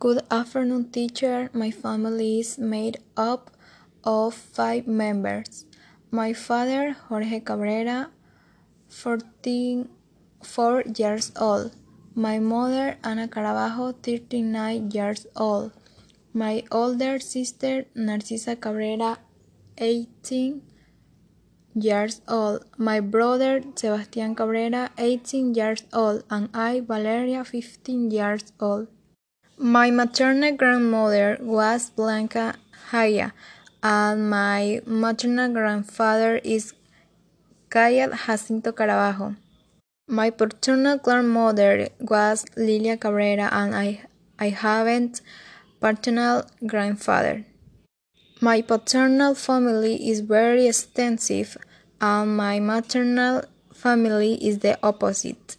Good afternoon, teacher. My family is made up of five members. My father, Jorge Cabrera, 44 years old. My mother, Ana Carabajo, 39 years old. My older sister, Narcisa Cabrera, 18 years old. My brother, Sebastian Cabrera, 18 years old. And I, Valeria, 15 years old. My maternal grandmother was Blanca Haya, and my maternal grandfather is Kayat Jacinto Carabajo. My paternal grandmother was Lilia Cabrera, and I, I haven't paternal grandfather. My paternal family is very extensive, and my maternal family is the opposite.